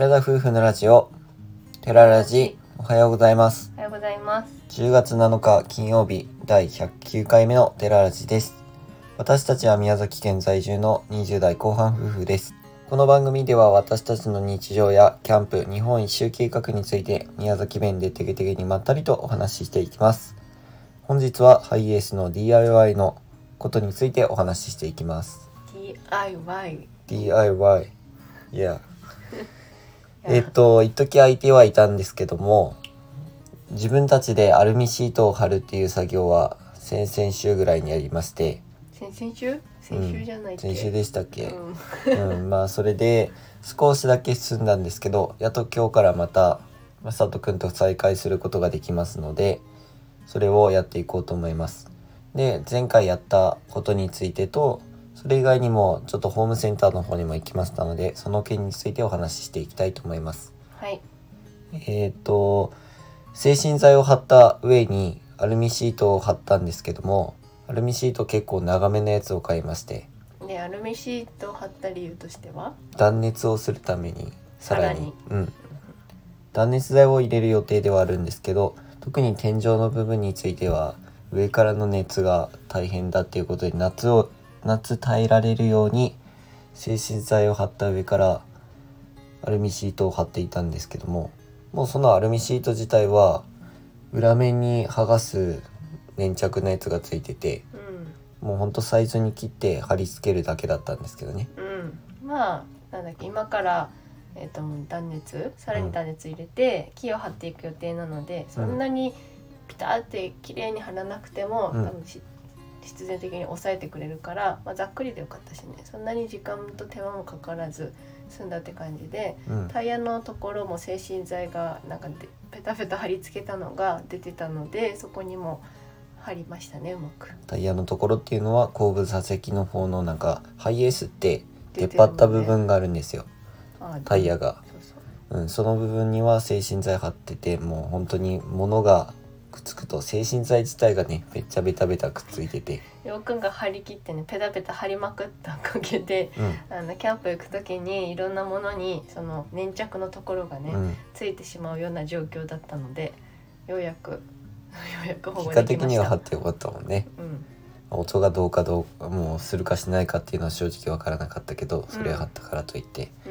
寺田夫婦のラジオ寺ラジおはようございます。おはようございます。10月7日金曜日第109回目の寺ラジです。私たちは宮崎県在住の20代後半夫婦です。この番組では私たちの日常やキャンプ日本一周計画について宮崎弁でてげてげにまったりとお話ししていきます。本日はハイエースの DIY のことについてお話ししていきます。DIY。DIY yeah えっと一時相手はいたんですけども自分たちでアルミシートを貼るっていう作業は先々週ぐらいにやりまして先々週？先週じゃないっけ？先週でしたっけ、うん。うん、まあそれで少しだけ進んだんですけどやっと今日からまたまさとくんと再会することができますのでそれをやっていこうと思いますで前回やったことについてとそれ以外にもちょっとホームセンターの方にも行きましたのでその件についてお話ししていきたいと思いますはい。えっ、と精神剤を貼った上にアルミシートを貼ったんですけどもアルミシート結構長めのやつを買いましてでアルミシートを貼った理由としては？断熱をするためにさらにさらにうん、断熱材を入れる予定ではあるんですけど特に天井の部分については上からの熱が大変だっていうことで夏を夏耐えられるように精神剤を貼った上からアルミシートを貼っていたんですけどももうそのアルミシート自体は裏面に剥がす粘着のやつがついててうん。もうほんとサイズに切って貼り付けるだけだったんですけどねうん。まあなんだっけ今から。えっと断熱さらに断熱入れて木を貼っていく予定なので、そんなにピタって綺麗に貼らなくても、うん多分し必然的に抑えてくれるから、まあ、ざっくりでよかったしね。そんなに時間と手間もかからず済んだって感じでうん。タイヤのところも精神剤がなんかでペタペタ貼り付けたのが出てたのでそこにも貼りましたねうまく。タイヤのところっていうのは後部座席の方のなんかハイエースって出っ張った部分があるんですよ。ああタイヤが、うん、その部分には精神剤貼っててもう本当に物がくっつくと精神剤自体がねめっちゃベタベタくっついてて、ようくんが張り切ってねペタペタ貼りまくったおかげでうん。あのキャンプ行く時にいろんなものにその粘着のところがね、うん、ついてしまうような状況だったのでようやく ようやく保護結果的できました。には貼ってよかったもんね。うん。音がどうかどうかもうするかしないかっていうのは正直わからなかったけどそれは貼ったからといって、うん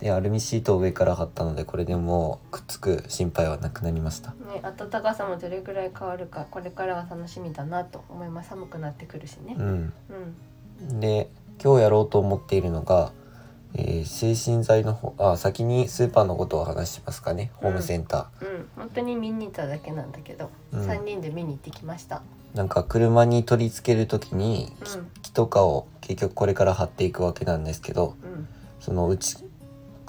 でアルミシートを上から貼ったのでこれでもうくっつく心配はなくなりました。ね、暖かさもどれぐらい変わるかこれからが楽しみだなと思います寒くなってくるしね。うん。うん。で今日やろうと思っているのが、えー精神剤の方あ先にスーパーのことを話しますかね。ホームセンタうん。本当に見に行っただけなんだけど、うん。三人で見に行ってきました。ーなんか車に取り付ける時にうん。木とかを結局これから貼っていくわけなんですけどうん。そのうち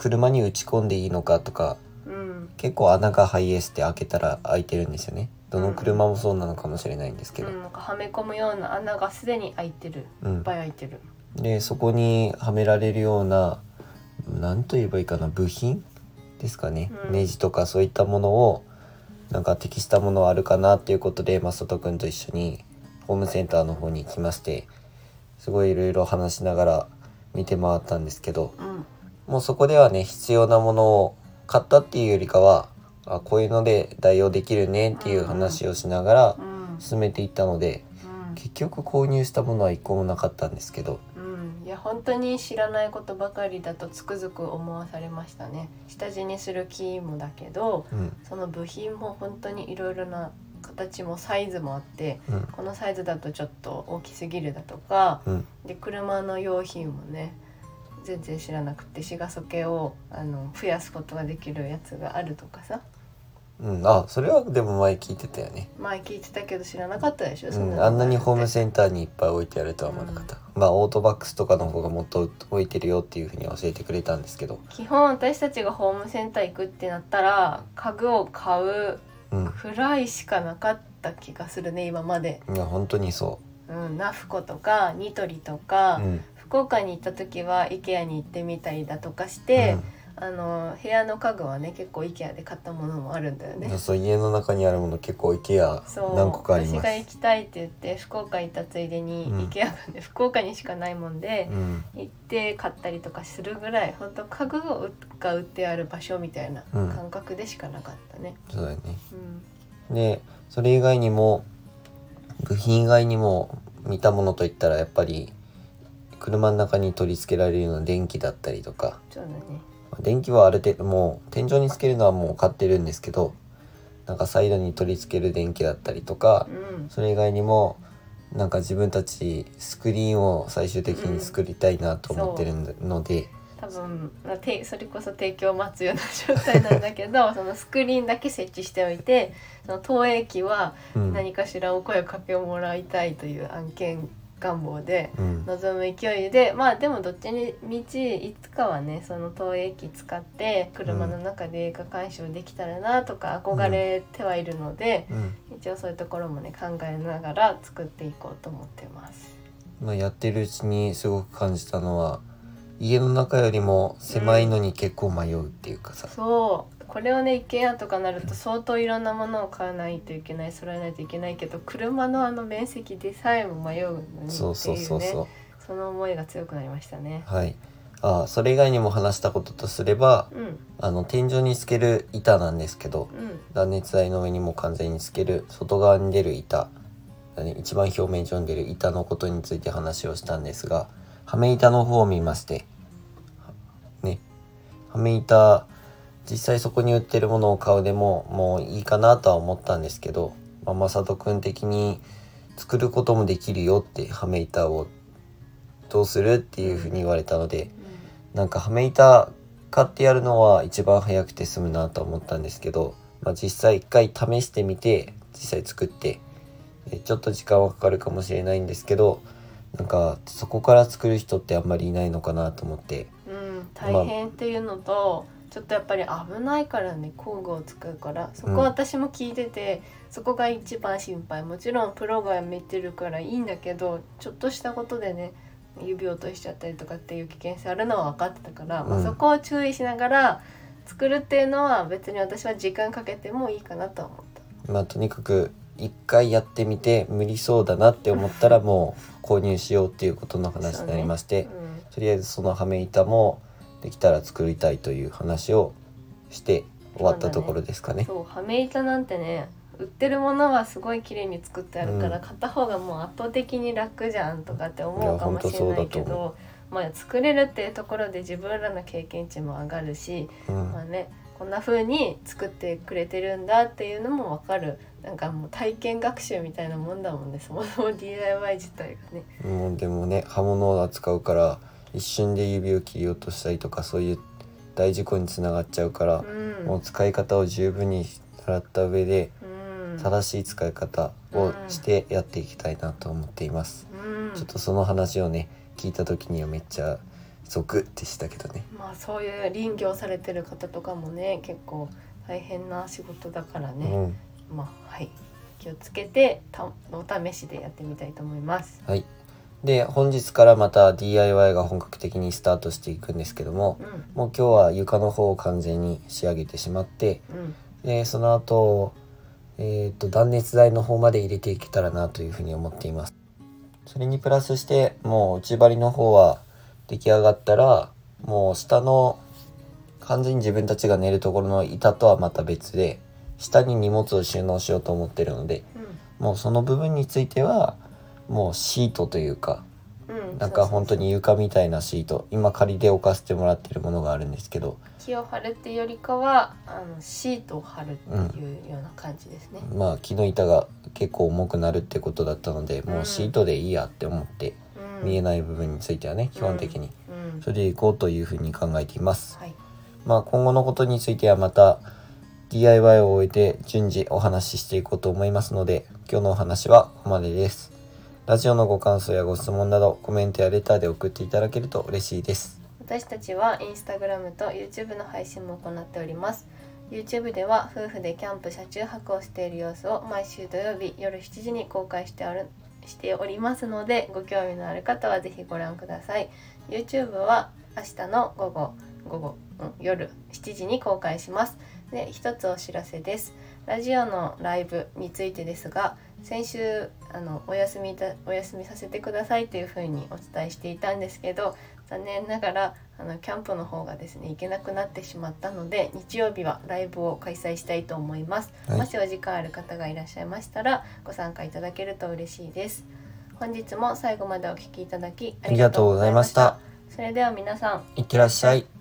車に打ち込んでいいのかとかうん。結構穴がハイエースって開けたら開いてるんですよね。どの車もそうなのかもしれないんですけど、うん、なんかはめ込むような穴がすでに開いてる。うん。いっぱい開いてる。でそこにはめられるような何と言えばいいかな部品ですかね、うん。ネジとかそういったものをなんか適したものあるかなっていうことでまさとくんと一緒にホームセンターの方に行きましてすごいいろいろ話しながら見て回ったんですけどうんもうそこではね必要なものを買ったっていうよりかはあこういうので代用できるねっていう話をしながらうん。進めていったので結局購入したものは一個もなかったんですけど。うん、いや本当に知らないことばかりだとつくづく思わされましたね。下地にする木もだけどうん。その部品も本当にいろいろな形もサイズもあってうん。このサイズだとちょっと大きすぎるだとかうん。で車の用品もね全然知らなくてシガソケをあの増やすことができるやつがあるとかさ。うん、あそれはでも前聞いてたよね、前聞いてたけど知らなかったでしょ、うん、の。あんなにホームンセンターにいっぱい置いてあるとは思わなかった、まあオートバックスとかの方がもっと置いてるよっていうふうに教えてくれたんですけど。基本私たちがホームセンター行くってなったら家具を買ううん。くらいしかなかった気がするね今まで、いや本当にそう。ん、ナフコとかニトリとう、か、うん福岡に行った時は IKEA に行ってみたりだとかして、あの部屋の家具はね結構 IKEA で買ったものもあるんだよね。そう家の中にあるもの結構 IKEA 何個かあります。私が行きたいって言って福岡行ったついでに、うん。IKEA がね福岡にしかないもんで、うん。行って買ったりとかするぐらい本当家具が売ってある場所みたいなうん。感覚でしかなかったね。そうだよね。うん。でそれ以外にも部品以外にも見たものといったらやっぱり車の中に取り付けられるような電気だったりとかそうだね。電気はある程度もう天井につけるのはもう買ってるんですけどなんかサイドに取り付ける電気だったりとかうん。それ以外にもなんか自分たちスクリーンを最終的に作りたいなと思ってるので、多分まあてそれこそ提供を待つような状態なんだけど そのスクリーンだけ設置しておいてその投影機はうん何かしらお声をかけをもらいたいという案件願望でうん。望む勢いでまあでもどっちにみちいつかはねその投影機使って車の中で映画鑑賞できたらなとか憧れてはいるので、うん。一応そういうところもね考えながら作っていこうと思ってます。まあ、やってるうちにすごく感じたのは家の中よりも狭いのに結構迷うっていうかさ、そうこれをね IKEA とかなると相当いろんなものを買わないといけない揃えないといけないけど車のあの面積でさえも迷うのにっていうねそうそうそうそう。その思いが強くなりましたね。はい。あそれ以外にも話したこととすればうん。あの天井につける板なんですけどうん。断熱材の上にも完全につける外側に出る板何一番表面上に出る板のことについて話をしたんですがはめ板の方を見ましてねはめ板実際そこに売ってるものを買うでももういいかなとは思ったんですけど、まあ、まさとくん的に作ることもできるよってはめ板をどうするっていうふうに言われたのでなんかはめ板買ってやるのは一番早くて済むなと思ったんですけど、まあ、実際一回試してみて実際作ってちょっと時間はかかるかもしれないんですけどなんかそこから作る人ってあんまりいないのかなと思って。うん、大変っていうのと、ちょっとやっぱり危ないからね工具を使うから。そこ私も聞いてて、そこが一番心配。もちろんプロが見てるからいいんだけどちょっとしたことでね指落としちゃったりとかっていう危険性あるのは分かってたから、まあ、うんそこを注意しながら作るっていうのは別に私は時間かけてもいいかなとは思った。まあとにかく一回やってみて無理そうだなって思ったらもう購入しようっていうことの話になりまして、うん。とりあえずそのはめ板もできたら作りたいという話をして終わったところですかね。そうはめ板なんてね売ってるものはすごい綺麗に作ってあるから、うん。買った方がもう圧倒的に楽じゃんとかって思うかもしれないけどまあ作れるっていうところで自分らの経験値も上がるし、うん。まあねこんな風に作ってくれてるんだっていうのも分かる。なんかもう体験学習みたいなもんだもんねそもそも DIY 自体がね。もうでもね刃物を扱うから一瞬で指を切り落としたりとかそういう大事故につながっちゃうからう、んもう使い方を十分に習った上でうん正しい使い方をしてやっていきたいなと思っています。うんちょっとその話をね聞いた時にはめっちゃゾクってしたけどね。まあそういう林業されてる方とかもね結構大変な仕事だからね、うん、まあはい気をつけてたお試しでやってみたいと思います。はい。で本日からまた DIY が本格的にスタートしていくんですけどもうん。もう今日は床の方を完全に仕上げてしまってうん。でその後えー、と断熱材の方まで入れていけたらなというふうに思っています。それにプラスしてもう内張りの方は出来上がったらもう下の完全に自分たちが寝るところの板とはまた別で下に荷物を収納しようと思ってるのでもうその部分についてはもうシートというかうんうんなんか本当に床みたいなシート今仮で置かせてもらってるものがあるんですけど。木を張るっていうよりかはあのシートを張るっていうような感じですね。まあ木の板が結構重くなるってことだったのでもうシートでいいやって思って、うん、見えない部分についてはね基本的に。うん。それでいこうというふうに考えています。はい。まあ今後のことについてはまた DIY を終えて順次お話ししていこうと思いますので今日のお話はここまでですラジオのご感想やご質問などコメントやレターで送っていただけると嬉しいです。私たちはインスタグラムと YouTube の配信も行っております。YouTube では夫婦でキャンプ車中泊をしている様子を毎週土曜日夜7時に公開しておるしておりますのでご興味のある方はぜひご覧ください。YouTube は明日の午後午後、夜7時に公開します。で一つお知らせです。ラジオのライブについてですが先週あのお休みだお休みさせてくださいというふうにお伝えしていたんですけど残念ながらあのキャンプの方がですね行けなくなってしまったので日曜日はライブを開催したいと思います、はい。もしお時間ある方がいらっしゃいましたらご参加いただけると嬉しいです。本日も最後までお聞きいただきあありがとうございました。それでは皆さん。いってらっしゃい